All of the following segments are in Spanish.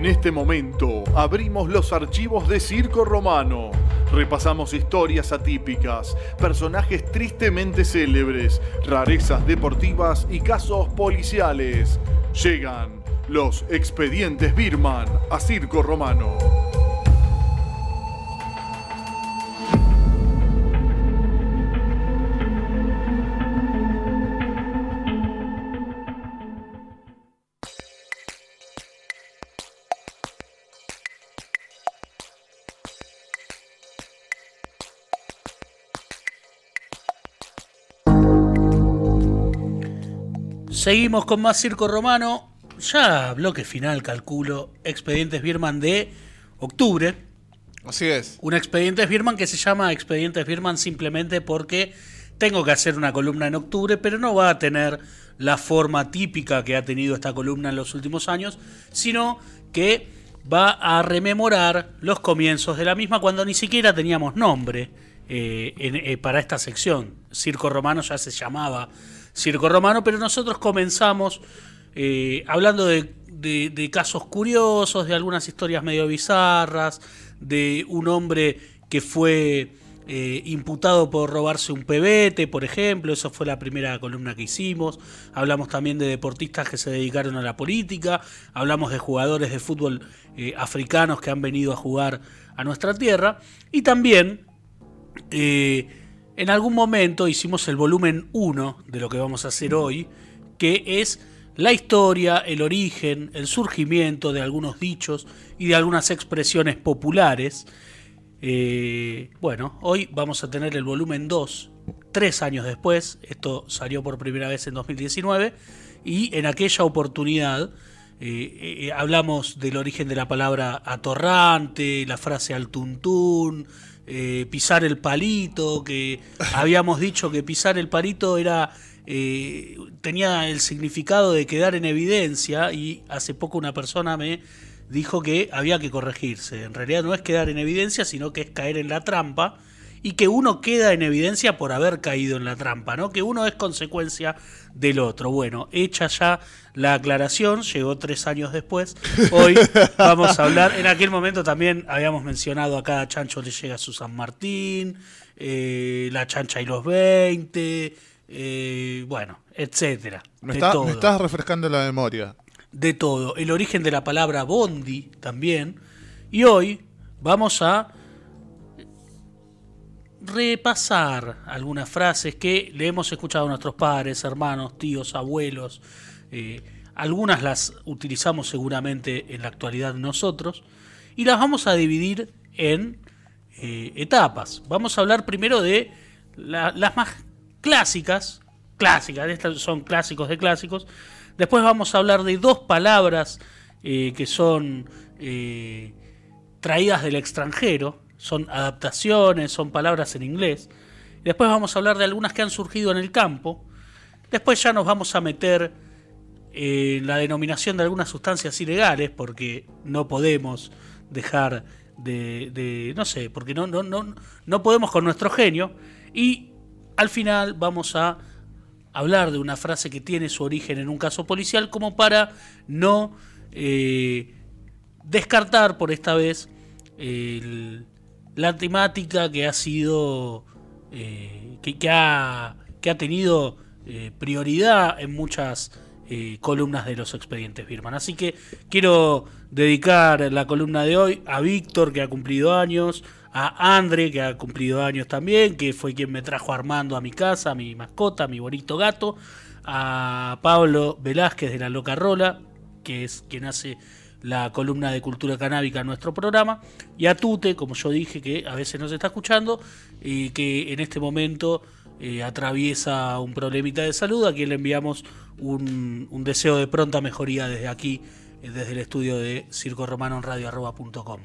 En este momento abrimos los archivos de Circo Romano. Repasamos historias atípicas, personajes tristemente célebres, rarezas deportivas y casos policiales. Llegan los expedientes Birman a Circo Romano. Seguimos con más Circo Romano. Ya bloque final, calculo. Expedientes Birman de octubre. Así es. Un Expedientes Birman que se llama Expedientes Birman simplemente porque tengo que hacer una columna en octubre, pero no va a tener la forma típica que ha tenido esta columna en los últimos años, sino que va a rememorar los comienzos de la misma cuando ni siquiera teníamos nombre eh, en- eh, para esta sección. Circo Romano ya se llamaba Circo Romano, pero nosotros comenzamos eh, hablando de, casos curiosos, de algunas historias medio bizarras, de un hombre que fue eh, imputado por robarse un pebete, por ejemplo, esa fue la primera columna que hicimos. Hablamos también de deportistas que se dedicaron a la política, hablamos de jugadores de fútbol eh, africanos que han venido a jugar a nuestra tierra y también en algún momento hicimos el volumen 1 de lo que vamos a hacer hoy, que es la historia, el origen, el surgimiento de algunos dichos y de algunas expresiones populares. Eh, bueno, hoy vamos a tener el volumen 2, tres años después, esto salió por primera vez en 2019, y en aquella oportunidad eh, eh, hablamos del origen de la palabra atorrante, la frase al tuntún, eh, pisar el palito, que habíamos dicho que pisar el palito era eh, tenía el significado de quedar en evidencia y hace poco una persona me dijo que había que corregirse. En realidad no es quedar en evidencia, sino que es caer en la trampa y que uno queda en evidencia por haber caído en la trampa, ¿no? Que uno es consecuencia del otro. Bueno, hecha ya la aclaración, llegó tres años después. Hoy vamos a hablar. En aquel momento también habíamos mencionado a cada chancho le llega su San Martín, eh, la chancha y los 20, eh, bueno, etcétera. Me, está- estás refrescando la memoria. de todo. El origen de la palabra bondi también. Y hoy vamos a repasar algunas frases que le hemos escuchado a nuestros padres, hermanos, tíos, abuelos. eh, algunas las utilizamos seguramente en la actualidad nosotros. Y las vamos a dividir en eh, etapas. Vamos a hablar primero de la- las más clásicas. Clásicas, estas son clásicos de clásicos. Después vamos a hablar de dos palabras eh, que son traídas del extranjero, son adaptaciones, son palabras en inglés. Después vamos a hablar de algunas que han surgido en el campo. Después ya nos vamos a meter en la denominación de algunas sustancias ilegales, porque no podemos dejar de, no sé, porque no, no, no, no podemos con nuestro genio. Y al final vamos a hablar de una frase que tiene su origen en un caso policial como para no eh, descartar por esta vez el- la temática que ha sido eh, que, ha, que ha tenido eh, prioridad en muchas eh, columnas de los expedientes Birman. Así que quiero dedicar la columna de hoy a Víctor, que ha cumplido años, a Andre, que ha cumplido años también, que fue quien me trajo Armando a mi casa, a mi mascota, a mi bonito gato, a Pablo Velázquez de la Loca Rola, que es quien hace la columna de cultura canábica en nuestro programa, y a Tute, como yo dije, que a veces nos está escuchando, y que en este momento eh, atraviesa un problemita de salud, a quien le enviamos un, un deseo de pronta mejoría desde aquí, eh, desde el estudio de Circo Romano en radio.com.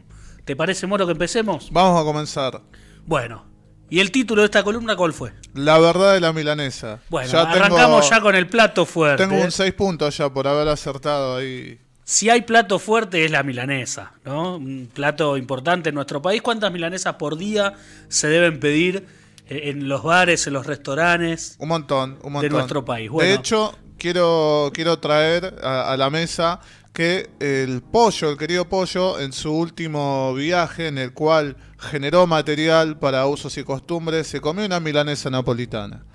¿Te parece, Moro, que empecemos? Vamos a comenzar. Bueno, ¿y el título de esta columna cuál fue? La verdad de la milanesa. Bueno, Ya tengo- arrancamos ya con el plato fuerte. Tengo ¿eh? un 6 puntos ya por haber acertado ahí. Si hay plato fuerte es la milanesa, ¿no? Un plato importante en nuestro país. ¿Cuántas milanesas por día se deben pedir eh, en los bares, en los restaurantes? Un montón, un montón. nuestro país. Bueno. De hecho, quiero, quiero traer a, a la mesa que el pollo, el querido pollo, en su último viaje, en el cual generó material para usos y costumbres, se comió una milanesa napolitana.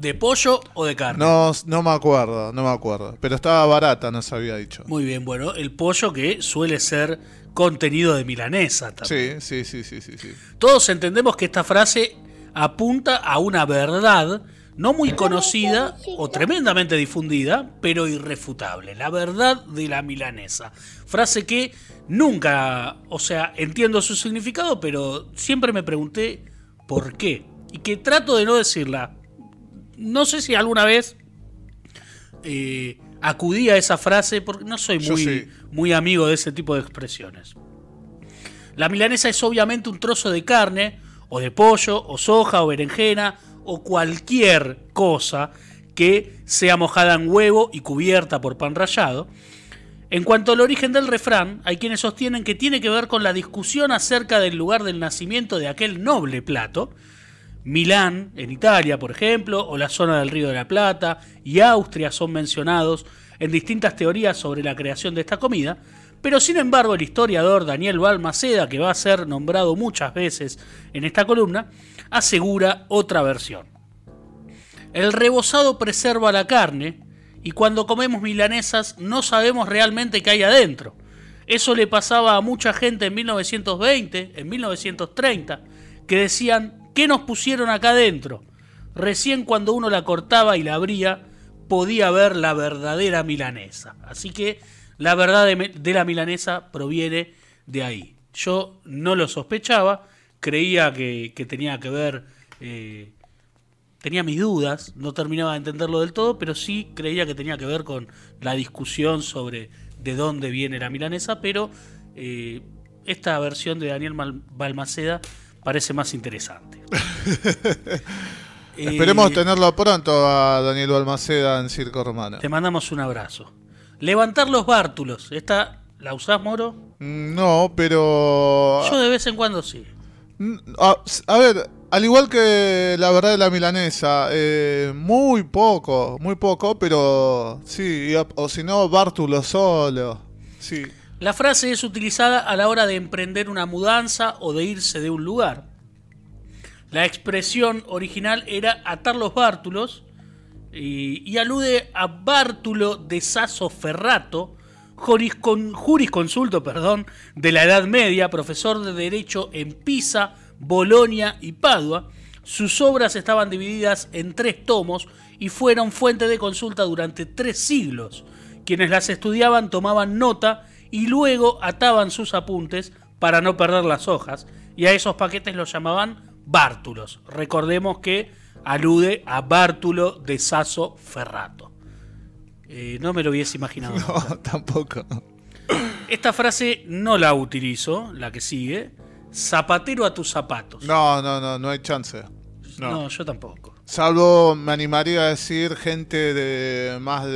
¿De pollo o de carne? No, no me acuerdo, no me acuerdo. Pero estaba barata, nos había dicho. Muy bien, bueno, el pollo que suele ser contenido de milanesa también. Sí, sí, sí, sí, sí, sí. Todos entendemos que esta frase apunta a una verdad no muy conocida o tremendamente difundida, pero irrefutable. La verdad de la milanesa. Frase que nunca, o sea, entiendo su significado, pero siempre me pregunté por qué. Y que trato de no decirla. No sé si alguna vez eh, acudí a esa frase, porque no soy muy, muy amigo de ese tipo de expresiones. La milanesa es obviamente un trozo de carne, o de pollo, o soja, o berenjena, o cualquier cosa que sea mojada en huevo y cubierta por pan rallado. En cuanto al origen del refrán, hay quienes sostienen que tiene que ver con la discusión acerca del lugar del nacimiento de aquel noble plato. Milán, en Italia, por ejemplo, o la zona del Río de la Plata y Austria son mencionados en distintas teorías sobre la creación de esta comida, pero sin embargo el historiador Daniel Balmaceda, que va a ser nombrado muchas veces en esta columna, asegura otra versión. El rebozado preserva la carne y cuando comemos milanesas no sabemos realmente qué hay adentro. Eso le pasaba a mucha gente en 1920, en 1930, que decían, ¿qué nos pusieron acá adentro? Recién cuando uno la cortaba y la abría, podía ver la verdadera milanesa. Así que la verdad de, la milanesa proviene de ahí. Yo no lo sospechaba, creía que, tenía que ver, eh, tenía mis dudas, no terminaba de entenderlo del todo, pero sí creía que tenía que ver con la discusión sobre de dónde viene la milanesa, pero eh, esta versión de Daniel Balmaceda parece más interesante. Eh, Esperemos tenerlo pronto a Daniel Balmaceda en Circo Romano. Te mandamos un abrazo. Levantar los bártulos. ¿Esta la usás, Moro? Mm, No, pero... Yo de vez en cuando sí. Mm, A, a ver, al igual que la verdad de la milanesa, eh, muy poco, muy poco, pero sí, o si no, Bártulo solo. Sí. La frase es utilizada a la hora de emprender una mudanza o de irse de un lugar. La expresión original era atar los bártulos y, alude a Bártulo de Sasso Ferrato, juriscon- jurisconsulto de la Edad Media, profesor de Derecho en Pisa, Bolonia y Padua. Sus obras estaban divididas en tres tomos y fueron fuente de consulta durante tres siglos. Quienes las estudiaban tomaban nota y luego ataban sus apuntes para no perder las hojas, y a esos paquetes los llamaban bártulos. Recordemos que alude a Bártulo de Sasso Ferrato. Eh, no me lo hubiese imaginado. nunca. No, tampoco. Esta frase no la utilizo, la que sigue. Zapatero a tus zapatos. No, no, no, no hay chance. No. No, yo tampoco. Salvo, me animaría a decir gente de más de...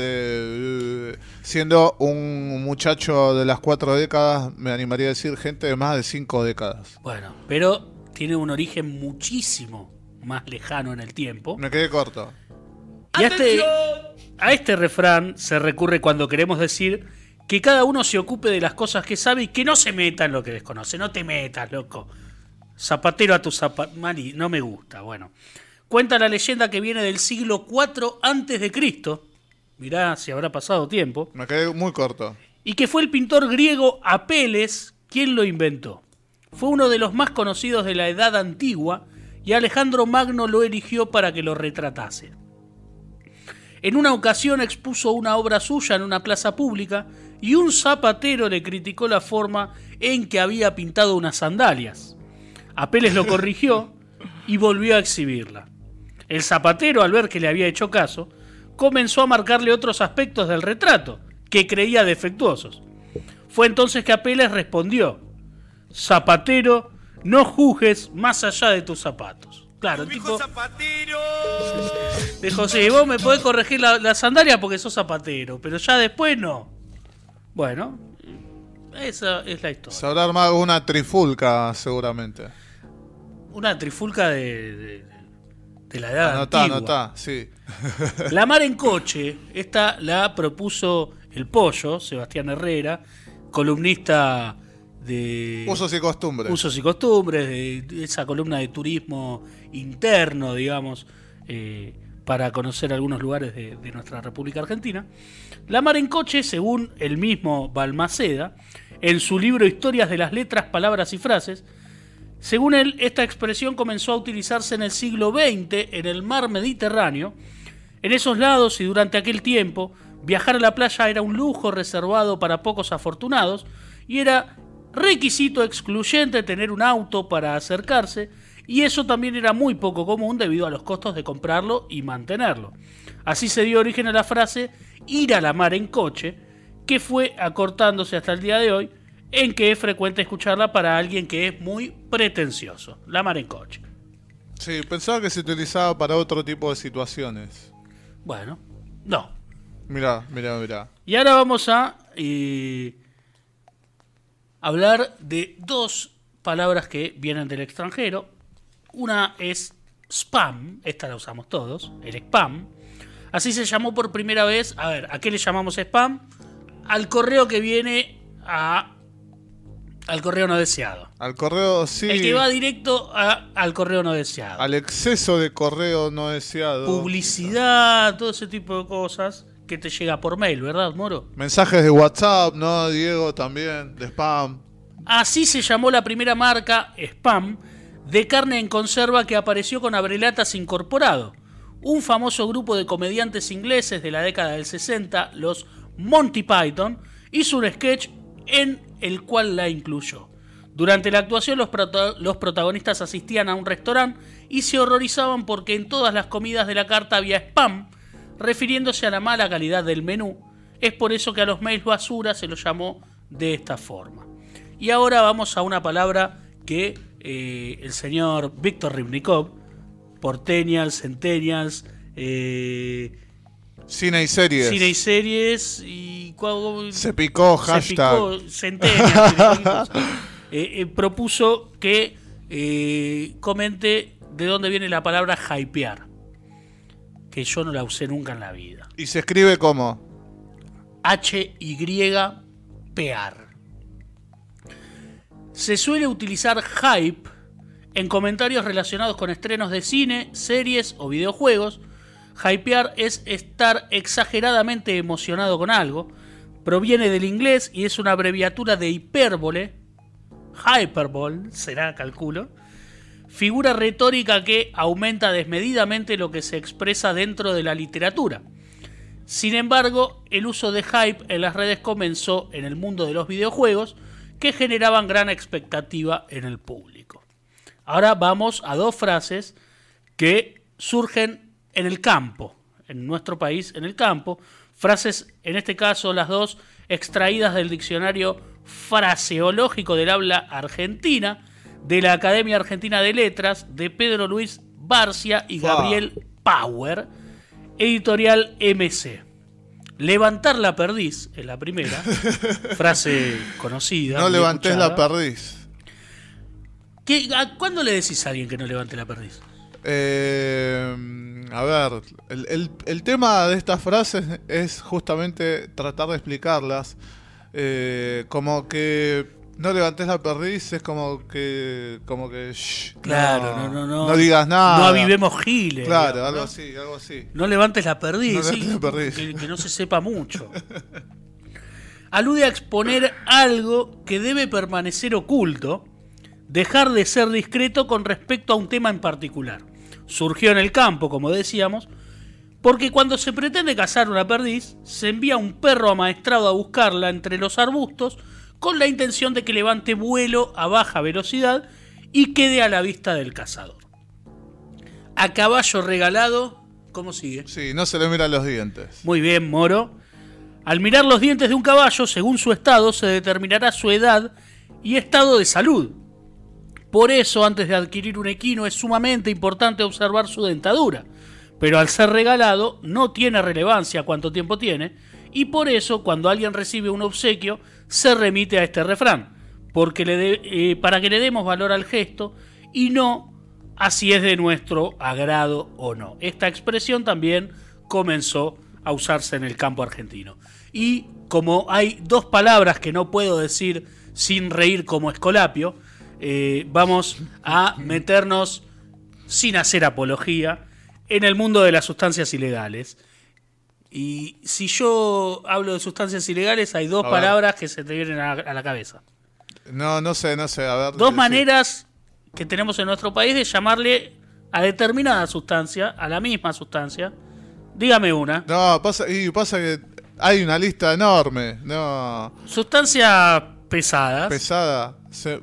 eh, Siendo un muchacho de las cuatro décadas, me animaría a decir gente de más de cinco décadas. Bueno, pero tiene un origen muchísimo más lejano en el tiempo. Me quedé corto. Y a este, a este refrán se recurre cuando queremos decir que cada uno se ocupe de las cosas que sabe y que no se meta en lo que desconoce. No te metas, loco. Zapatero a tu zapato. No me gusta. Bueno. Cuenta la leyenda que viene del siglo IV antes de Cristo. Mirá si habrá pasado tiempo. Me quedé muy corto. Y que fue el pintor griego Apeles quien lo inventó. Fue uno de los más conocidos de la Edad Antigua y Alejandro Magno lo eligió para que lo retratase. En una ocasión expuso una obra suya en una plaza pública y un zapatero le criticó la forma en que había pintado unas sandalias. Apeles lo corrigió y volvió a exhibirla. El zapatero, al ver que le había hecho caso, comenzó a marcarle otros aspectos del retrato, que creía defectuosos. Fue entonces que Apeles respondió, Zapatero, no juzgues más allá de tus zapatos. Claro, tipo dijo, sí, vos me podés corregir la, la sandalia porque sos zapatero, pero ya después no. Bueno, esa es la historia. Se habrá armado una trifulca, seguramente. Una trifulca de, de- de la edad Anotá, antigua. anotá, sí. La mar en coche, esta la propuso el pollo, Sebastián Herrera, columnista de Usos y costumbres. usos y costumbres, de esa columna de turismo interno, digamos, eh, para conocer algunos lugares de, de nuestra República Argentina. La mar en coche, según el mismo Balmaceda, en su libro Historias de las letras, palabras y frases, según él, esta expresión comenzó a utilizarse en el siglo XX en el mar Mediterráneo. En esos lados y durante aquel tiempo, viajar a la playa era un lujo reservado para pocos afortunados y era requisito excluyente tener un auto para acercarse y eso también era muy poco común debido a los costos de comprarlo y mantenerlo. Así se dio origen a la frase ir a la mar en coche, que fue acortándose hasta el día de hoy, en que es frecuente escucharla para alguien que es muy pretencioso. La mar en coche. Sí, pensaba que se utilizaba para otro tipo de situaciones. Bueno, no. Mirá, mirá, mirá. Y ahora vamos a eh, hablar de dos palabras que vienen del extranjero. Una es spam, esta la usamos todos, el spam. Así se llamó por primera vez, a ver, ¿a qué le llamamos spam? Al correo que viene a, al correo no deseado. Al correo, sí. El que va directo a- al correo no deseado. Al exceso de correo no deseado. Publicidad, todo ese tipo de cosas que te llega por mail, ¿verdad, Moro? Mensajes de WhatsApp, ¿no? Diego también, de spam. Así se llamó la primera marca, Spam, de carne en conserva que apareció con abrelatas incorporado. Un famoso grupo de comediantes ingleses de la década del 60, los Monty Python, hizo un sketch en el cual la incluyó. Durante la actuación los, los protagonistas asistían a un restaurante y se horrorizaban porque en todas las comidas de la carta había spam, refiriéndose a la mala calidad del menú. Es por eso que a los mails basura se los llamó de esta forma. Y ahora vamos a una palabra que eh, el señor Víctor Ribnikov, Portenials, Centennials, eh, Cine y series. cine y series y Se picó, se hashtag. picó, Centennials, eh, eh, propuso que eh, comente de dónde viene la palabra hypear, que yo no la usé nunca en la vida. Y se escribe como. H-Y-P-A-R. Se suele utilizar hype en comentarios relacionados con estrenos de cine, series o videojuegos. Hypear es estar exageradamente emocionado con algo. Proviene del inglés y es una abreviatura de hipérbole. Hyperbole, será, calculo. Figura retórica que aumenta desmedidamente lo que se expresa dentro de la literatura. Sin embargo, el uso de hype en las redes comenzó en el mundo de los videojuegos que generaban gran expectativa en el público. Ahora vamos a dos frases que surgen en el campo, en nuestro país, en el campo. Frases, en este caso las dos, extraídas del diccionario fraseológico del habla argentina, de la Academia Argentina de Letras, de Pedro Luis Barcia y. Gabriel Power, editorial MC. Levantar la perdiz es la primera, frase conocida. No levantes la perdiz. ¿Qué- a- ¿Cuándo le decís a alguien que no levante la perdiz? Eh, a ver, el, el- el tema de estas frases es justamente tratar de explicarlas. Eh, como que no levantes la perdiz es como que. Como que. shh, Claro, no, no, no. No digas nada. No avivemos giles. Claro, digamos, algo ¿no? así, algo así. No levantes la perdiz, No sí, levantes la perdiz. Que, que no se sepa mucho. Alude a exponer algo que debe permanecer oculto, dejar de ser discreto con respecto a un tema en particular. Surgió en el campo, como decíamos, porque cuando se pretende cazar una perdiz, se envía un perro amaestrado a buscarla entre los arbustos con la intención de que levante vuelo a baja velocidad y quede a la vista del cazador. A caballo regalado, ¿cómo sigue? Sí, no se le miran los dientes. Muy bien, Moro. Al mirar los dientes de un caballo, según su estado, se determinará su edad y estado de salud. Por eso, antes de adquirir un equino, es sumamente importante observar su dentadura. Pero al ser regalado, no tiene relevancia cuánto tiempo tiene, y por eso, cuando alguien recibe un obsequio, se remite a este refrán, porque le eh, para que le demos valor al gesto y no a si es de nuestro agrado o no. Esta expresión también comenzó a usarse en el campo argentino. Y como hay dos palabras que no puedo decir sin reír como escolapio, eh, vamos a meternos sin hacer apología en el mundo de las sustancias ilegales. Y si yo hablo de sustancias ilegales, hay dos palabras que se te vienen a, a la cabeza. No, no sé, no sé. A ver. Dos sí. maneras que tenemos en nuestro país de llamarle a determinada sustancia, a la misma sustancia. Dígame una. No, pasa, y pasa que hay una lista enorme. No. Sustancia pesada. Pesada. Se-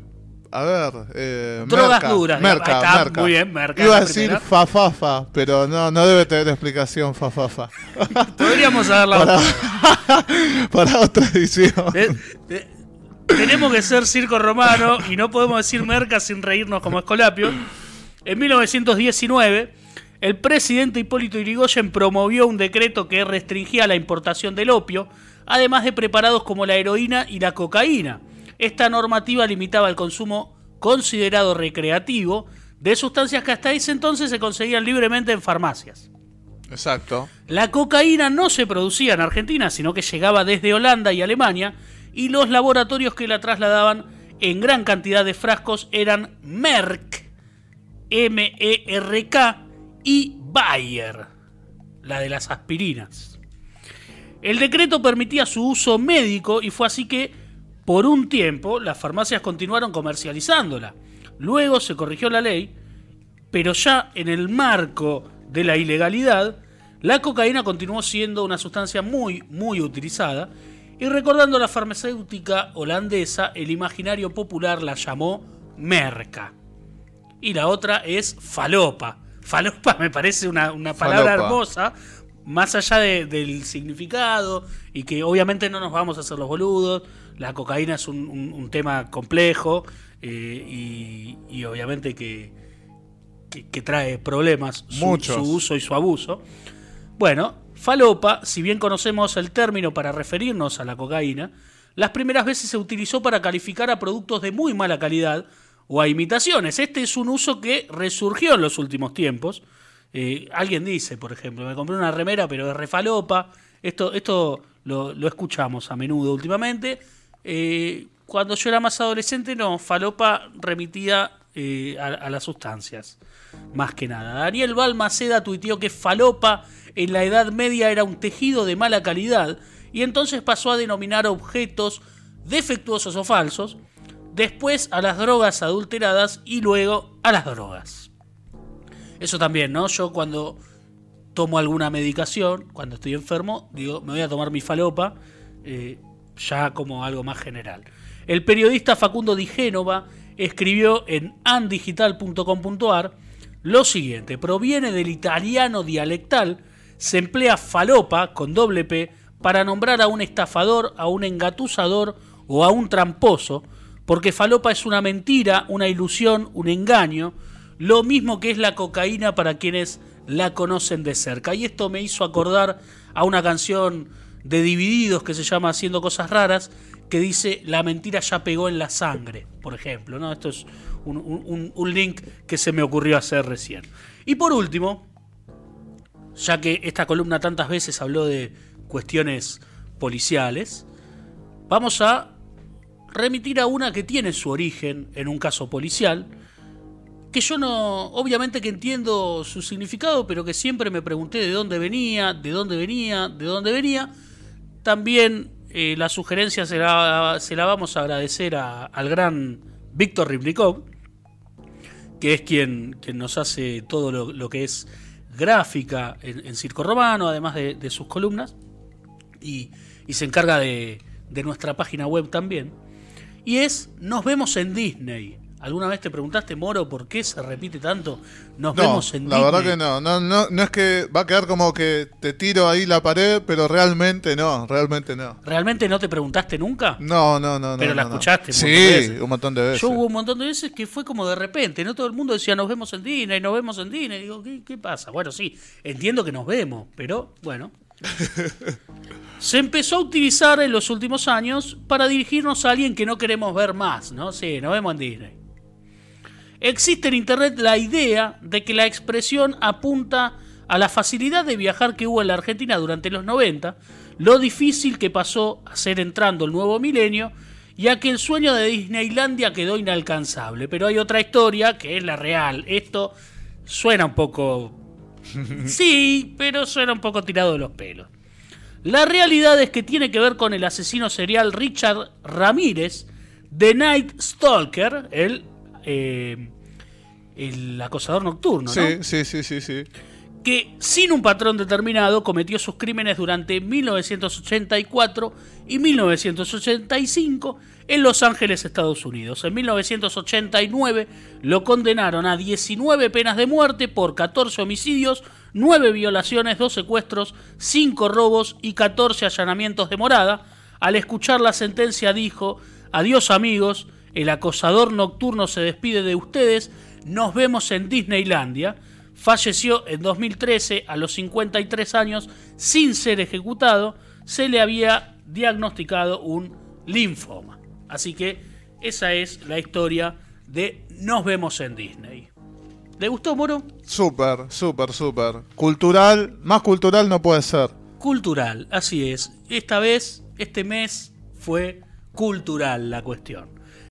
a ver. Eh, Drogas merca, duras, Merca, está, merca. muy bien, merca, Iba a decir fafafa, pero no, no debe tener explicación fafafa. Podríamos haberla para, para otra edición. Tenemos que ser circo romano y no podemos decir merca sin reírnos como Escolapio. En 1919, el presidente Hipólito Yrigoyen promovió un decreto que restringía la importación del opio, además de preparados como la heroína y la cocaína. Esta normativa limitaba el consumo considerado recreativo de sustancias que hasta ese entonces se conseguían libremente en farmacias. Exacto. La cocaína no se producía en Argentina, sino que llegaba desde Holanda y Alemania, y los laboratorios que la trasladaban en gran cantidad de frascos eran Merck, M-E-R-K y Bayer, la de las aspirinas. El decreto permitía su uso médico y fue así que, por un tiempo, las farmacias continuaron comercializándola. Luego se corrigió la ley pero ya en el marco de la ilegalidad, la cocaína continuó siendo una sustancia muy, muy utilizada, y recordando a la farmacéutica holandesa, el imaginario popular la llamó merca. Y la otra es falopa. Falopa me parece una, una palabra Falopa. hermosa, más allá de- del significado, y que obviamente no nos vamos a hacer los boludos, la cocaína es un, un- un tema complejo, eh, y, y obviamente que, que, que trae problemas su, su uso y su abuso. Bueno, falopa, si bien conocemos el término para referirnos a la cocaína, las primeras veces se utilizó para calificar a productos de muy mala calidad o a imitaciones. Este es un uso que resurgió en los últimos tiempos. Eh, alguien dice, por ejemplo, me compré una remera pero de refalopa. Esto, esto lo, lo escuchamos a menudo últimamente. Eh, cuando yo era más adolescente, no, falopa remitía eh, a, las sustancias, más que nada. Daniel Balmaceda tuiteó que falopa en la Edad Media era un tejido de mala calidad y entonces pasó a denominar objetos defectuosos o falsos, después a las drogas adulteradas y luego a las drogas. Eso también, ¿no? Yo cuando tomo alguna medicación, cuando estoy enfermo, digo, me voy a tomar mi falopa, eh, ya como algo más general. El periodista Facundo Di Génova escribió en andigital.com.ar lo siguiente, proviene del italiano dialectal, se emplea falopa con doble P para nombrar a un estafador, a un engatusador o a un tramposo, porque falopa es una mentira, una ilusión, un engaño, lo mismo que es la cocaína para quienes la conocen de cerca. Y esto me hizo acordar a una canción de Divididos que se llama Haciendo Cosas Raras, que dice La mentira ya pegó en la sangre, por ejemplo. ¿no? Esto es un, un- un link que se me ocurrió hacer recién. Y por último, ya que esta columna tantas veces habló de cuestiones policiales, vamos a remitir a una que tiene su origen en un caso policial, que yo no, obviamente que entiendo su significado, pero que siempre me pregunté de dónde venía, de dónde venía, de dónde venía. También eh, la sugerencia se la, vamos a agradecer a- al gran Víctor Ribnikov, que es quien, quien nos hace todo lo, lo que es gráfica en, en Circo Romano, además de, de sus columnas, y, y se encarga de, de nuestra página web también. Y es Nos vemos en Disney. ¿Alguna vez te preguntaste, Moro, por qué se repite tanto? Nos No, vemos en la Disney. verdad que no. No, no. no es que va a quedar como que te tiro ahí la pared, pero realmente no, realmente no. ¿Realmente no te preguntaste nunca? No, no, no. Pero no, la no, escuchaste un Sí, veces. un montón de veces. Yo hubo un montón de veces que fue como de repente, no todo el mundo decía nos vemos en Disney, nos vemos en Disney. Digo, ¿qué, qué pasa? Bueno, sí, entiendo que nos vemos, pero bueno. Se empezó a utilizar en los últimos años para dirigirnos a alguien que no queremos ver más, ¿no? Sí, nos vemos en Disney. Existe en Internet la idea de que la expresión apunta a la facilidad de viajar que hubo en la Argentina durante los 90, lo difícil que pasó a ser entrando el nuevo milenio, ya que el sueño de Disneylandia quedó inalcanzable. Pero hay otra historia que es la real. Esto suena un poco... Sí, pero suena un poco tirado de los pelos. La realidad es que tiene que ver con el asesino serial Richard Ramírez, The Night Stalker, el, eh, el acosador nocturno, ¿no? Sí, sí, sí, sí, sí. que sin un patrón determinado cometió sus crímenes durante 1984 y 1985 en Los Ángeles, Estados Unidos. En 1989 lo condenaron a 19 penas de muerte por 14 homicidios, 9 violaciones, 2 secuestros, 5 robos y 14 allanamientos de morada. Al escuchar la sentencia dijo, adiós amigos, el acosador nocturno se despide de ustedes, nos vemos en Disneylandia. Falleció en 2013 a los 53 años sin ser ejecutado. Se le había diagnosticado un linfoma. Así que esa es la historia de Nos vemos en Disney. ¿Le gustó, Moro? Súper, súper, súper. Cultural, más cultural no puede ser. Cultural, así es. Esta vez, este mes, fue cultural la cuestión.